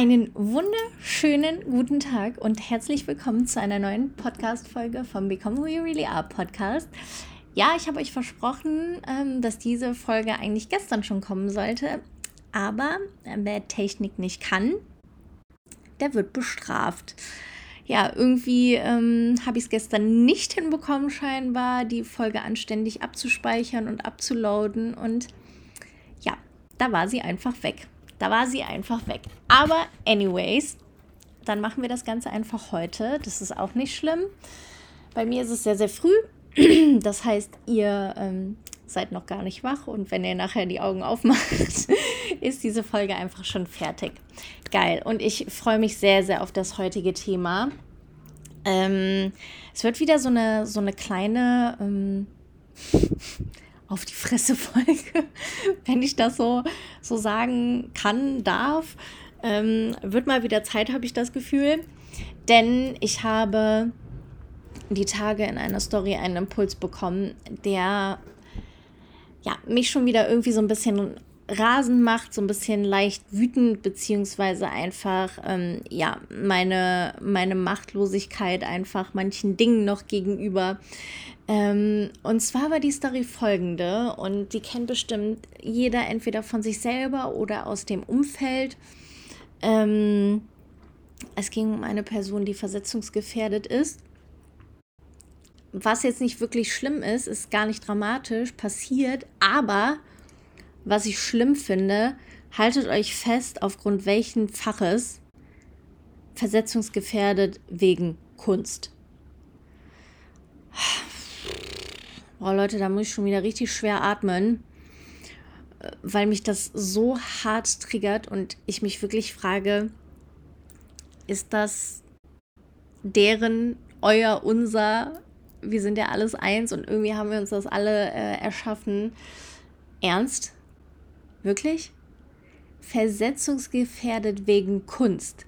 Einen wunderschönen guten Tag und herzlich willkommen zu einer neuen Podcast-Folge vom Become Who You Really Are Podcast. Ja, ich habe euch versprochen, ähm, dass diese Folge eigentlich gestern schon kommen sollte, aber wer Technik nicht kann, der wird bestraft. Ja, irgendwie ähm, habe ich es gestern nicht hinbekommen, scheinbar die Folge anständig abzuspeichern und abzuladen und ja, da war sie einfach weg. Da war sie einfach weg. Aber anyways, dann machen wir das Ganze einfach heute. Das ist auch nicht schlimm. Bei mir ist es sehr, sehr früh. Das heißt, ihr ähm, seid noch gar nicht wach und wenn ihr nachher die Augen aufmacht, ist diese Folge einfach schon fertig. Geil. Und ich freue mich sehr, sehr auf das heutige Thema. Ähm, es wird wieder so eine, so eine kleine ähm, auf die Fresse Folge, wenn ich das so, so sagen kann, darf. Ähm, wird mal wieder Zeit, habe ich das Gefühl. Denn ich habe die Tage in einer Story einen Impuls bekommen, der ja, mich schon wieder irgendwie so ein bisschen rasend macht, so ein bisschen leicht wütend, beziehungsweise einfach, ähm, ja, meine, meine Machtlosigkeit einfach manchen Dingen noch gegenüber. Ähm, und zwar war die Story folgende, und die kennt bestimmt jeder entweder von sich selber oder aus dem Umfeld. Ähm, es ging um eine Person, die versetzungsgefährdet ist. Was jetzt nicht wirklich schlimm ist, ist gar nicht dramatisch passiert, aber was ich schlimm finde, haltet euch fest, aufgrund welchen Faches versetzungsgefährdet wegen Kunst. Oh Leute, da muss ich schon wieder richtig schwer atmen, weil mich das so hart triggert und ich mich wirklich frage, ist das deren, euer, unser, wir sind ja alles eins und irgendwie haben wir uns das alle äh, erschaffen. Ernst? Wirklich? Versetzungsgefährdet wegen Kunst.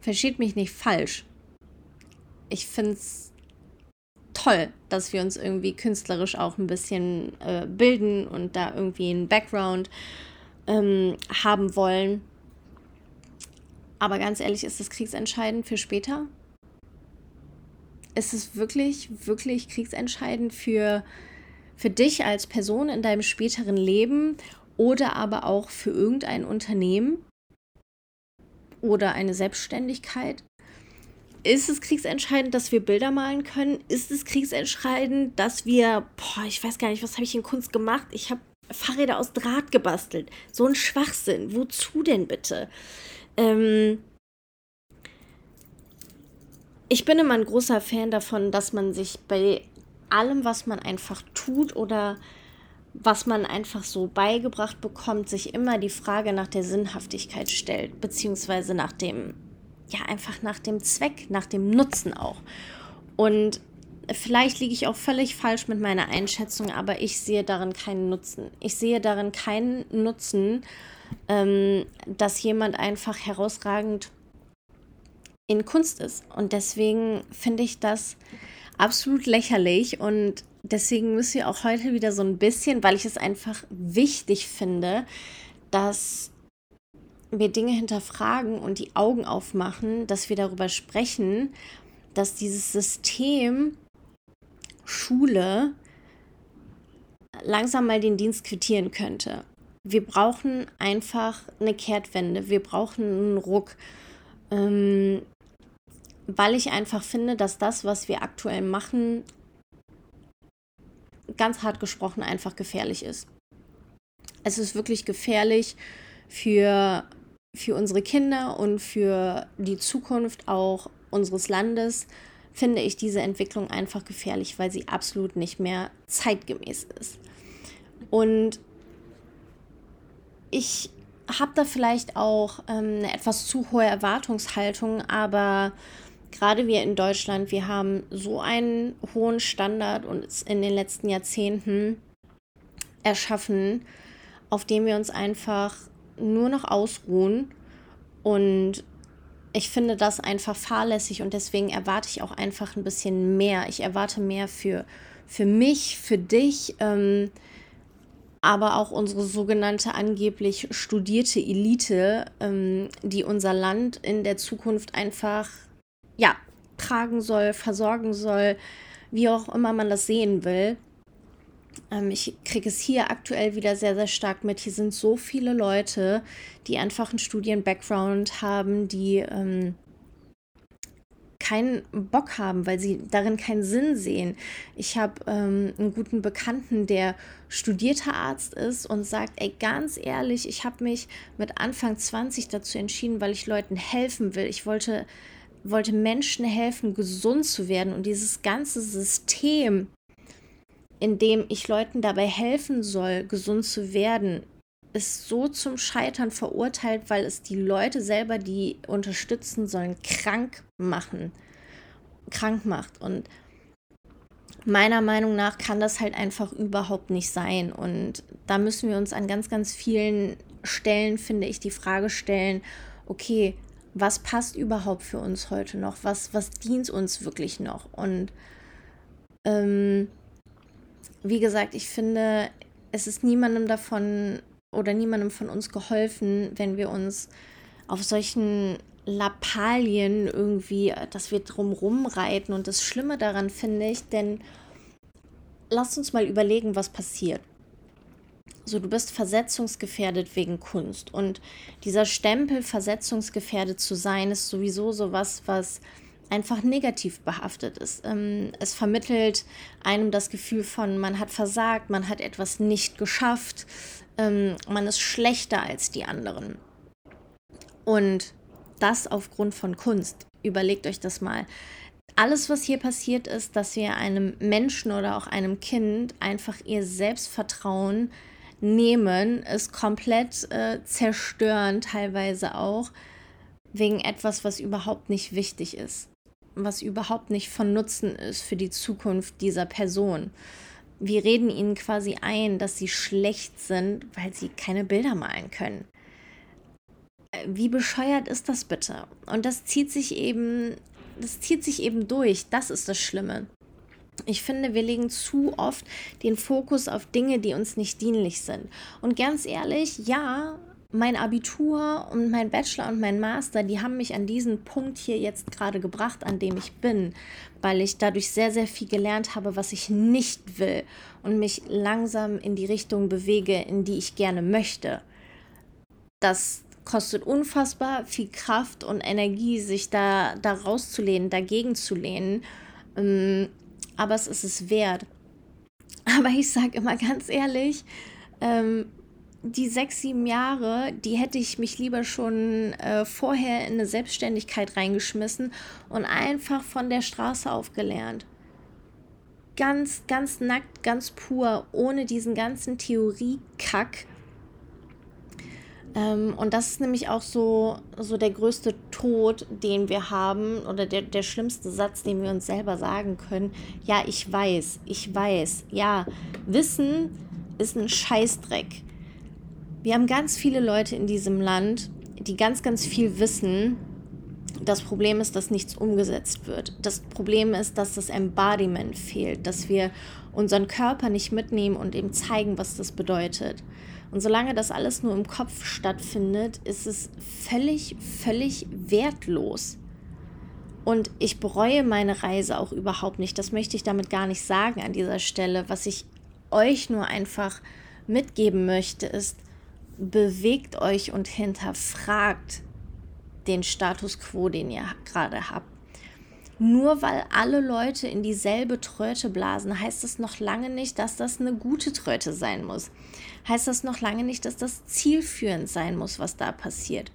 Versteht mich nicht falsch. Ich finde es toll, dass wir uns irgendwie künstlerisch auch ein bisschen äh, bilden und da irgendwie einen Background ähm, haben wollen. Aber ganz ehrlich, ist das kriegsentscheidend für später? Ist es wirklich, wirklich kriegsentscheidend für, für dich als Person in deinem späteren Leben oder aber auch für irgendein Unternehmen oder eine Selbstständigkeit? Ist es kriegsentscheidend, dass wir Bilder malen können? Ist es kriegsentscheidend, dass wir, boah, ich weiß gar nicht, was habe ich in Kunst gemacht? Ich habe Fahrräder aus Draht gebastelt. So ein Schwachsinn. Wozu denn bitte? Ähm ich bin immer ein großer Fan davon, dass man sich bei allem, was man einfach tut oder was man einfach so beigebracht bekommt, sich immer die Frage nach der Sinnhaftigkeit stellt, beziehungsweise nach dem, ja, einfach nach dem Zweck, nach dem Nutzen auch. Und vielleicht liege ich auch völlig falsch mit meiner Einschätzung, aber ich sehe darin keinen Nutzen. Ich sehe darin keinen Nutzen, ähm, dass jemand einfach herausragend in Kunst ist. Und deswegen finde ich das absolut lächerlich und deswegen müssen wir auch heute wieder so ein bisschen, weil ich es einfach wichtig finde, dass wir Dinge hinterfragen und die Augen aufmachen, dass wir darüber sprechen, dass dieses System Schule langsam mal den Dienst quittieren könnte. Wir brauchen einfach eine Kehrtwende, wir brauchen einen Ruck, ähm, weil ich einfach finde, dass das, was wir aktuell machen, ganz hart gesprochen einfach gefährlich ist. Es ist wirklich gefährlich für, für unsere Kinder und für die Zukunft auch unseres Landes, finde ich diese Entwicklung einfach gefährlich, weil sie absolut nicht mehr zeitgemäß ist. Und ich habe da vielleicht auch ähm, eine etwas zu hohe Erwartungshaltung, aber gerade wir in Deutschland, wir haben so einen hohen Standard und in den letzten Jahrzehnten erschaffen, auf dem wir uns einfach nur noch ausruhen. Und ich finde das einfach fahrlässig und deswegen erwarte ich auch einfach ein bisschen mehr. Ich erwarte mehr für, für mich, für dich, ähm, aber auch unsere sogenannte angeblich studierte Elite, ähm, die unser Land in der Zukunft einfach, ja, tragen soll, versorgen soll, wie auch immer man das sehen will. Ähm, ich kriege es hier aktuell wieder sehr, sehr stark mit. Hier sind so viele Leute, die einfach einen Studien-Background haben, die ähm, keinen Bock haben, weil sie darin keinen Sinn sehen. Ich habe ähm, einen guten Bekannten, der studierter Arzt ist und sagt, ey, ganz ehrlich, ich habe mich mit Anfang 20 dazu entschieden, weil ich Leuten helfen will. Ich wollte, wollte Menschen helfen, gesund zu werden. Und dieses ganze System, in dem ich Leuten dabei helfen soll, gesund zu werden, ist so zum Scheitern verurteilt, weil es die Leute selber, die unterstützen sollen, krank machen, krank macht. Und meiner Meinung nach kann das halt einfach überhaupt nicht sein. Und da müssen wir uns an ganz, ganz vielen Stellen, finde ich, die Frage stellen, okay, was passt überhaupt für uns heute noch? Was, was dient uns wirklich noch? Und ähm, wie gesagt, ich finde, es ist niemandem davon oder niemandem von uns geholfen, wenn wir uns auf solchen Lappalien irgendwie, dass wir drumrum reiten. Und das Schlimme daran finde ich, denn lasst uns mal überlegen, was passiert. So, du bist versetzungsgefährdet wegen Kunst. Und dieser Stempel, versetzungsgefährdet zu sein, ist sowieso sowas, was einfach negativ behaftet ist. Ähm, es vermittelt einem das Gefühl von, man hat versagt, man hat etwas nicht geschafft, ähm, man ist schlechter als die anderen. Und das aufgrund von Kunst. Überlegt euch das mal. Alles, was hier passiert ist, dass wir einem Menschen oder auch einem Kind einfach ihr Selbstvertrauen nehmen, ist komplett äh, zerstören, teilweise auch, wegen etwas, was überhaupt nicht wichtig ist, was überhaupt nicht von Nutzen ist für die Zukunft dieser Person wir reden ihnen quasi ein, dass sie schlecht sind, weil sie keine Bilder malen können. Äh, wie bescheuert ist das bitte? Und das zieht sich eben, das zieht sich eben durch. Das ist das Schlimme. Ich finde, wir legen zu oft den Fokus auf Dinge, die uns nicht dienlich sind. Und ganz ehrlich, ja, mein Abitur und mein Bachelor und mein Master, die haben mich an diesen Punkt hier jetzt gerade gebracht, an dem ich bin, weil ich dadurch sehr, sehr viel gelernt habe, was ich nicht will und mich langsam in die Richtung bewege, in die ich gerne möchte. Das kostet unfassbar viel Kraft und Energie, sich da, da rauszulehnen, dagegen zu lehnen. Ähm, aber es ist es wert. Aber ich sage immer ganz ehrlich, ähm, die sechs, sieben Jahre, die hätte ich mich lieber schon äh, vorher in eine Selbstständigkeit reingeschmissen und einfach von der Straße aufgelernt. Ganz, ganz nackt, ganz pur, ohne diesen ganzen Theoriekack. Ähm, und das ist nämlich auch so, so der größte Tod, den wir haben, oder der, der schlimmste Satz, den wir uns selber sagen können. Ja, ich weiß, ich weiß. Ja, Wissen ist ein Scheißdreck wir haben ganz viele Leute in diesem Land, die ganz, ganz viel wissen. Das Problem ist, dass nichts umgesetzt wird. Das Problem ist, dass das Embodiment fehlt, dass wir unseren Körper nicht mitnehmen und ihm zeigen, was das bedeutet. Und solange das alles nur im Kopf stattfindet, ist es völlig, völlig wertlos. Und ich bereue meine Reise auch überhaupt nicht. Das möchte ich damit gar nicht sagen an dieser Stelle. Was ich euch nur einfach mitgeben möchte, ist, bewegt euch und hinterfragt den Status quo, den ihr gerade habt. Nur weil alle Leute in dieselbe Tröte blasen, heißt das noch lange nicht, dass das eine gute Tröte sein muss. Heißt das noch lange nicht, dass das zielführend sein muss, was da passiert.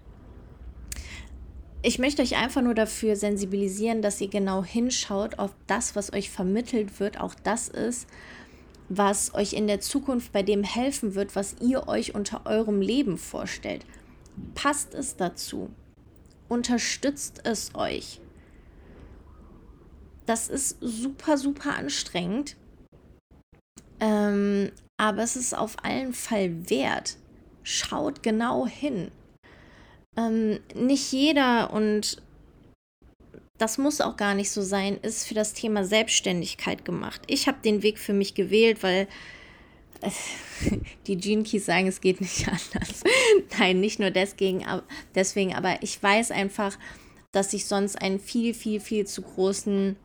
Ich möchte euch einfach nur dafür sensibilisieren, dass ihr genau hinschaut, ob das, was euch vermittelt wird, auch das ist, was euch in der Zukunft bei dem helfen wird, was ihr euch unter eurem Leben vorstellt. Passt es dazu? Unterstützt es euch? Das ist super, super anstrengend, ähm, aber es ist auf allen Fall wert. Schaut genau hin. Ähm, nicht jeder und das muss auch gar nicht so sein, ist für das Thema Selbstständigkeit gemacht. Ich habe den Weg für mich gewählt, weil die Gene Keys sagen, es geht nicht anders. Nein, nicht nur deswegen, deswegen, aber ich weiß einfach, dass ich sonst einen viel, viel, viel zu großen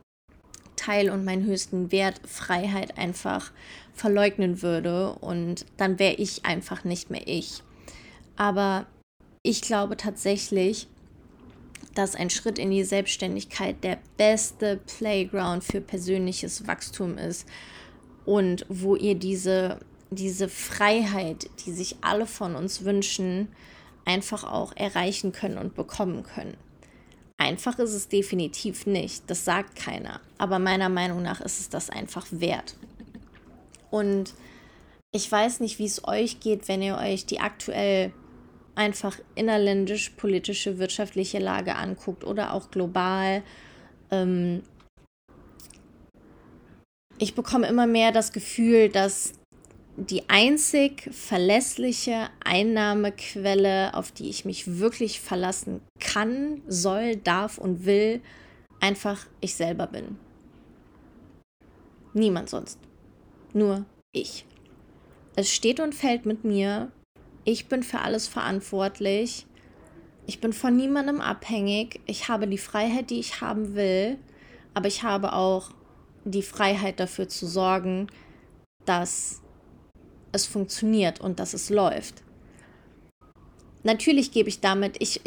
Teil und meinen höchsten Wert Freiheit einfach verleugnen würde und dann wäre ich einfach nicht mehr ich. Aber ich glaube tatsächlich, dass ein Schritt in die Selbstständigkeit der beste Playground für persönliches Wachstum ist und wo ihr diese, diese Freiheit, die sich alle von uns wünschen, einfach auch erreichen können und bekommen können. Einfach ist es definitiv nicht, das sagt keiner, aber meiner Meinung nach ist es das einfach wert. Und ich weiß nicht, wie es euch geht, wenn ihr euch die aktuell einfach innerländisch politische, wirtschaftliche Lage anguckt oder auch global. Ähm ich bekomme immer mehr das Gefühl, dass die einzig verlässliche Einnahmequelle, auf die ich mich wirklich verlassen kann, soll, darf und will, einfach ich selber bin. Niemand sonst. Nur ich. Es steht und fällt mit mir. Ich bin für alles verantwortlich. Ich bin von niemandem abhängig. Ich habe die Freiheit, die ich haben will. Aber ich habe auch die Freiheit dafür zu sorgen, dass es funktioniert und dass es läuft. Natürlich gebe ich damit, ich,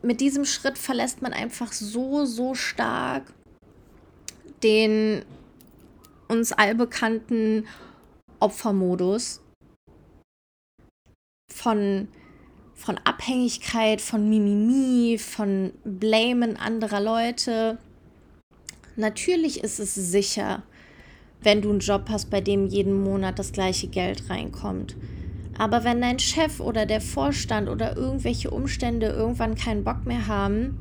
mit diesem Schritt verlässt man einfach so, so stark den uns allbekannten Opfermodus von, von Abhängigkeit, von Mimimi, von Blamen anderer Leute. Natürlich ist es sicher, wenn du einen Job hast, bei dem jeden Monat das gleiche Geld reinkommt. Aber wenn dein Chef oder der Vorstand oder irgendwelche Umstände irgendwann keinen Bock mehr haben,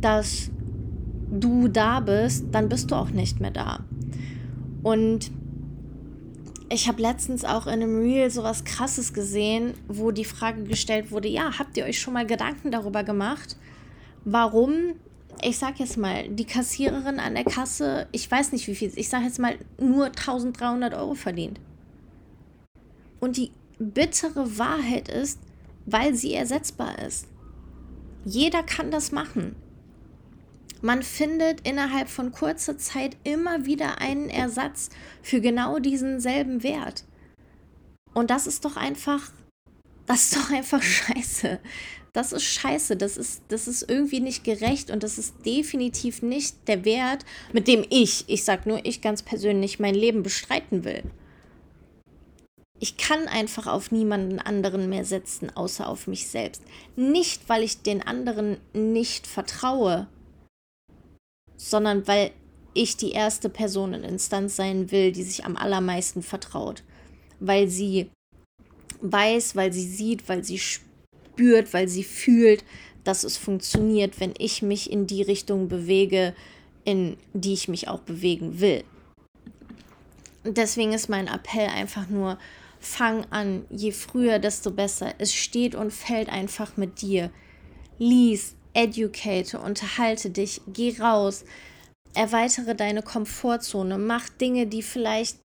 dass du da bist, dann bist du auch nicht mehr da. Und ich habe letztens auch in einem Reel sowas krasses gesehen, wo die Frage gestellt wurde, ja, habt ihr euch schon mal Gedanken darüber gemacht, warum ich sag jetzt mal, die Kassiererin an der Kasse, ich weiß nicht wie viel, ich sag jetzt mal nur 1300 Euro verdient. Und die bittere Wahrheit ist, weil sie ersetzbar ist. Jeder kann das machen. Man findet innerhalb von kurzer Zeit immer wieder einen Ersatz für genau diesen selben Wert. Und das ist doch einfach, das ist doch einfach scheiße. Das ist scheiße, das ist, das ist irgendwie nicht gerecht und das ist definitiv nicht der Wert, mit dem ich, ich sag nur ich ganz persönlich, mein Leben bestreiten will. Ich kann einfach auf niemanden anderen mehr setzen, außer auf mich selbst. Nicht, weil ich den anderen nicht vertraue, sondern weil ich die erste Person in Instanz sein will, die sich am allermeisten vertraut. Weil sie weiß, weil sie sieht, weil sie spürt weil sie fühlt, dass es funktioniert, wenn ich mich in die Richtung bewege, in die ich mich auch bewegen will. Und deswegen ist mein Appell einfach nur, fang an, je früher, desto besser. Es steht und fällt einfach mit dir. Lies, educate, unterhalte dich, geh raus, erweitere deine Komfortzone, mach Dinge, die vielleicht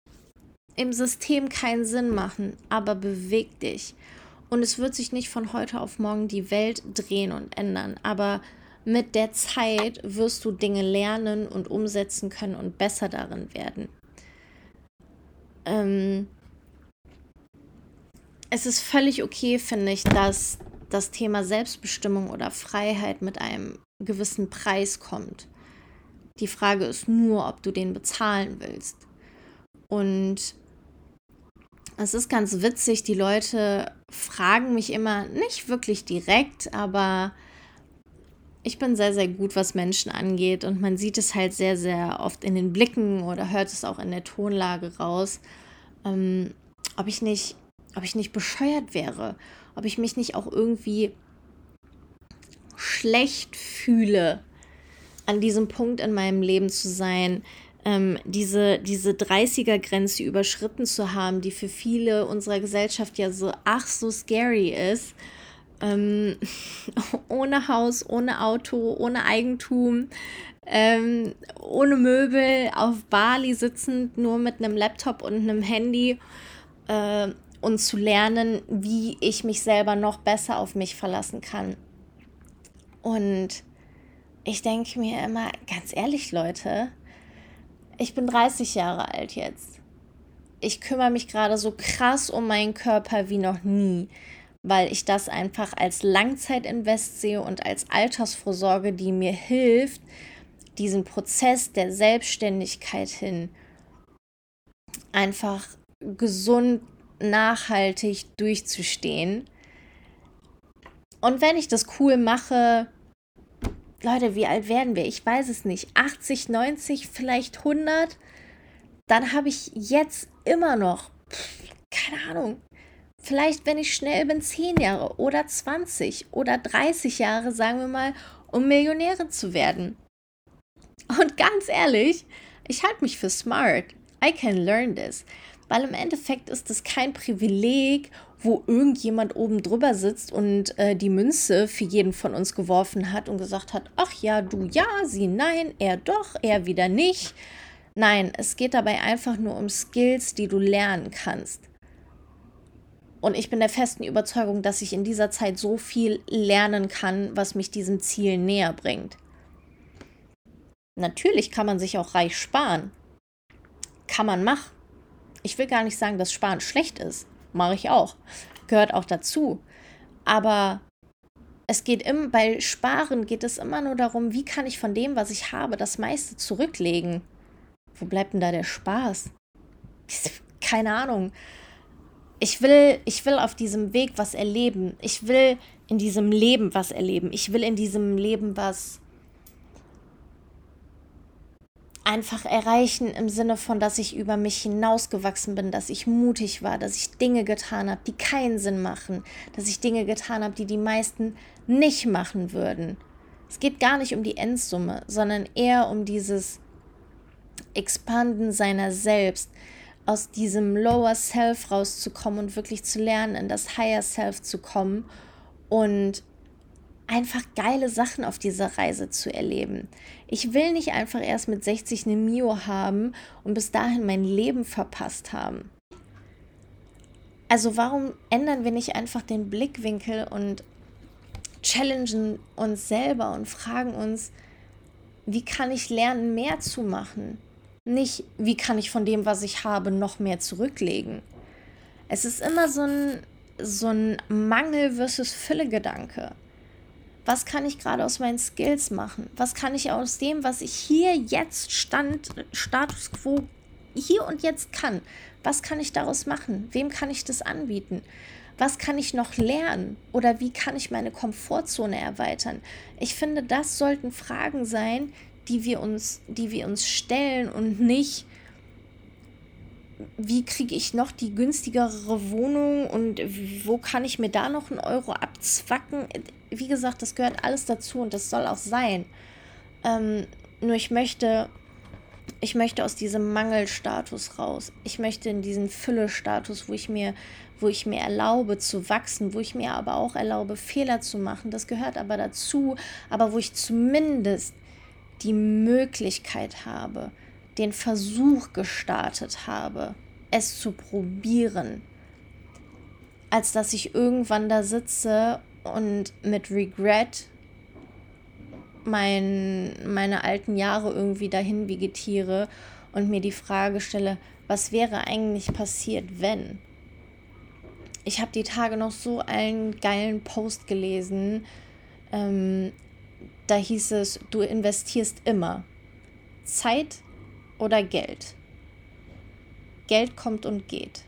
im System keinen Sinn machen, aber beweg dich. Und es wird sich nicht von heute auf morgen die Welt drehen und ändern. Aber mit der Zeit wirst du Dinge lernen und umsetzen können und besser darin werden. Ähm es ist völlig okay, finde ich, dass das Thema Selbstbestimmung oder Freiheit mit einem gewissen Preis kommt. Die Frage ist nur, ob du den bezahlen willst. Und es ist ganz witzig, die Leute fragen mich immer nicht wirklich direkt, aber ich bin sehr, sehr gut, was Menschen angeht und man sieht es halt sehr, sehr oft in den Blicken oder hört es auch in der Tonlage raus, ähm, ob ich nicht, ob ich nicht bescheuert wäre, ob ich mich nicht auch irgendwie schlecht fühle, an diesem Punkt in meinem Leben zu sein, ähm, diese, diese 30er-Grenze überschritten zu haben, die für viele unserer Gesellschaft ja so ach so scary ist. Ähm, ohne Haus, ohne Auto, ohne Eigentum, ähm, ohne Möbel, auf Bali sitzend, nur mit einem Laptop und einem Handy. äh, und zu lernen, wie ich mich selber noch besser auf mich verlassen kann. Und ich denke mir immer, ganz ehrlich, Leute, ich bin 30 Jahre alt jetzt. Ich kümmere mich gerade so krass um meinen Körper wie noch nie, weil ich das einfach als Langzeitinvest sehe und als Altersvorsorge, die mir hilft, diesen Prozess der Selbstständigkeit hin einfach gesund, nachhaltig durchzustehen. Und wenn ich das cool mache, Leute, wie alt werden wir? Ich weiß es nicht. 80, 90, vielleicht 100. Dann habe ich jetzt immer noch, keine Ahnung, vielleicht, wenn ich schnell bin, 10 Jahre oder 20 oder 30 Jahre, sagen wir mal, um Millionärin zu werden. Und ganz ehrlich, ich halte mich für smart. I can learn this. Weil im Endeffekt ist es kein Privileg, wo irgendjemand oben drüber sitzt und äh, die Münze für jeden von uns geworfen hat und gesagt hat, ach ja, du ja, sie nein, er doch, er wieder nicht. Nein, es geht dabei einfach nur um Skills, die du lernen kannst. Und ich bin der festen Überzeugung, dass ich in dieser Zeit so viel lernen kann, was mich diesem Ziel näher bringt. Natürlich kann man sich auch reich sparen. Kann man machen. Ich will gar nicht sagen, dass Sparen schlecht ist. Mache ich auch. Gehört auch dazu. Aber es geht im, bei Sparen geht es immer nur darum, wie kann ich von dem, was ich habe, das meiste zurücklegen. Wo bleibt denn da der Spaß? Keine Ahnung. Ich will, ich will auf diesem Weg was erleben. Ich will in diesem Leben was erleben. Ich will in diesem Leben was einfach erreichen im Sinne von, dass ich über mich hinausgewachsen bin, dass ich mutig war, dass ich Dinge getan habe, die keinen Sinn machen, dass ich Dinge getan habe, die die meisten nicht machen würden. Es geht gar nicht um die Endsumme, sondern eher um dieses Expanden seiner selbst, aus diesem Lower Self rauszukommen und wirklich zu lernen, in das Higher Self zu kommen und einfach geile Sachen auf dieser Reise zu erleben. Ich will nicht einfach erst mit 60 eine Mio haben und bis dahin mein Leben verpasst haben. Also warum ändern wir nicht einfach den Blickwinkel und challengen uns selber und fragen uns, wie kann ich lernen, mehr zu machen? Nicht, wie kann ich von dem, was ich habe, noch mehr zurücklegen? Es ist immer so ein, so ein Mangel versus Fülle-Gedanke was kann ich gerade aus meinen Skills machen? Was kann ich aus dem, was ich hier jetzt stand, Status quo hier und jetzt kann? Was kann ich daraus machen? Wem kann ich das anbieten? Was kann ich noch lernen? Oder wie kann ich meine Komfortzone erweitern? Ich finde, das sollten Fragen sein, die wir uns, die wir uns stellen und nicht, wie kriege ich noch die günstigere Wohnung und wo kann ich mir da noch einen Euro abzwacken? Wie gesagt, das gehört alles dazu und das soll auch sein. Ähm, nur ich möchte, ich möchte aus diesem Mangelstatus raus. Ich möchte in diesen Fülle-Status, wo ich mir, wo ich mir erlaube zu wachsen, wo ich mir aber auch erlaube, Fehler zu machen. Das gehört aber dazu, aber wo ich zumindest die Möglichkeit habe, den Versuch gestartet habe, es zu probieren, als dass ich irgendwann da sitze und mit Regret mein, meine alten Jahre irgendwie dahin vegetiere und mir die Frage stelle, was wäre eigentlich passiert, wenn? Ich habe die Tage noch so einen geilen Post gelesen. Ähm, da hieß es, du investierst immer Zeit oder Geld. Geld kommt und geht.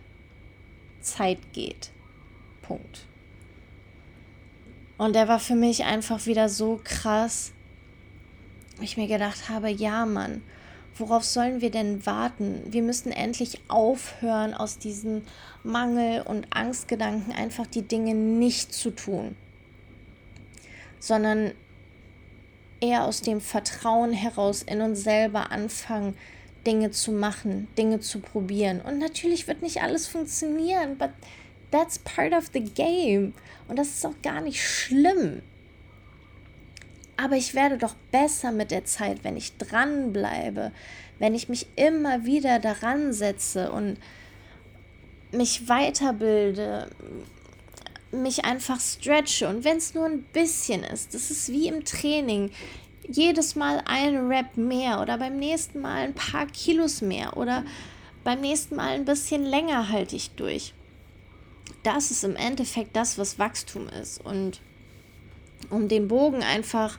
Zeit geht. Punkt. Und der war für mich einfach wieder so krass, ich mir gedacht habe, ja Mann, worauf sollen wir denn warten? Wir müssen endlich aufhören, aus diesen Mangel- und Angstgedanken einfach die Dinge nicht zu tun, sondern eher aus dem Vertrauen heraus in uns selber anfangen, Dinge zu machen, Dinge zu probieren. Und natürlich wird nicht alles funktionieren, but that's part of the game. Und das ist auch gar nicht schlimm. Aber ich werde doch besser mit der Zeit, wenn ich dranbleibe, wenn ich mich immer wieder daran setze und mich weiterbilde, mich einfach stretche und wenn es nur ein bisschen ist, das ist wie im Training. Jedes Mal ein Rap mehr oder beim nächsten Mal ein paar Kilos mehr oder beim nächsten Mal ein bisschen länger halte ich durch. Das ist im Endeffekt das, was Wachstum ist. Und um den Bogen einfach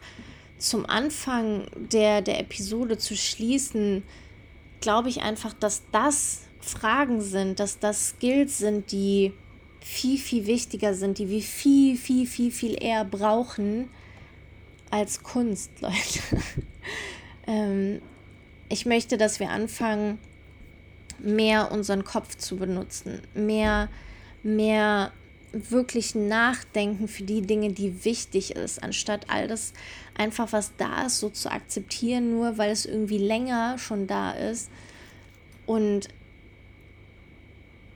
zum Anfang der, der Episode zu schließen, glaube ich einfach, dass das Fragen sind, dass das Skills sind, die viel, viel wichtiger sind, die wir viel, viel, viel, viel eher brauchen als Kunst, Leute. ähm, ich möchte, dass wir anfangen, mehr unseren Kopf zu benutzen, mehr, mehr wirklich nachdenken für die Dinge, die wichtig ist, anstatt all das einfach, was da ist, so zu akzeptieren, nur weil es irgendwie länger schon da ist und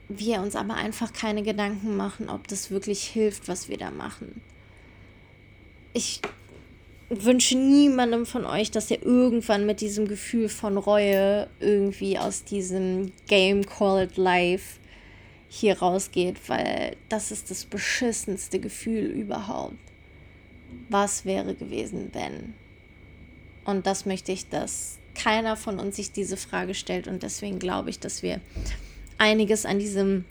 wir uns aber einfach keine Gedanken machen, ob das wirklich hilft, was wir da machen. Ich wünsche niemandem von euch, dass ihr irgendwann mit diesem Gefühl von Reue irgendwie aus diesem Game Called Life hier rausgeht, weil das ist das beschissenste Gefühl überhaupt. Was wäre gewesen, wenn? Und das möchte ich, dass keiner von uns sich diese Frage stellt und deswegen glaube ich, dass wir einiges an diesem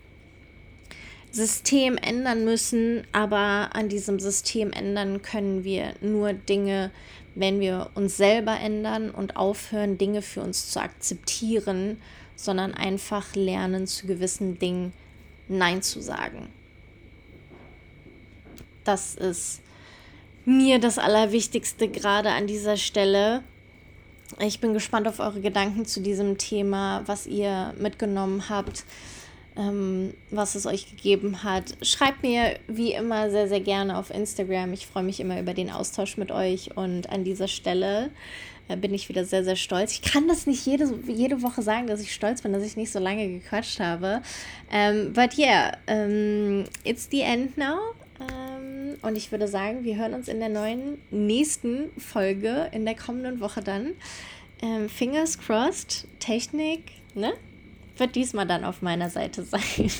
System ändern müssen, aber an diesem System ändern können wir nur Dinge, wenn wir uns selber ändern und aufhören, Dinge für uns zu akzeptieren, sondern einfach lernen, zu gewissen Dingen Nein zu sagen. Das ist mir das Allerwichtigste gerade an dieser Stelle. Ich bin gespannt auf eure Gedanken zu diesem Thema, was ihr mitgenommen habt ähm, was es euch gegeben hat. Schreibt mir wie immer sehr, sehr gerne auf Instagram. Ich freue mich immer über den Austausch mit euch und an dieser Stelle äh, bin ich wieder sehr, sehr stolz. Ich kann das nicht jede, jede Woche sagen, dass ich stolz bin, dass ich nicht so lange gequatscht habe. Um, ähm, but yeah, um, it's the end now. Um, und ich würde sagen, wir hören uns in der neuen nächsten Folge in der kommenden Woche dann. fingers crossed, Technik, ne? Wird diesmal dann auf meiner Seite sein.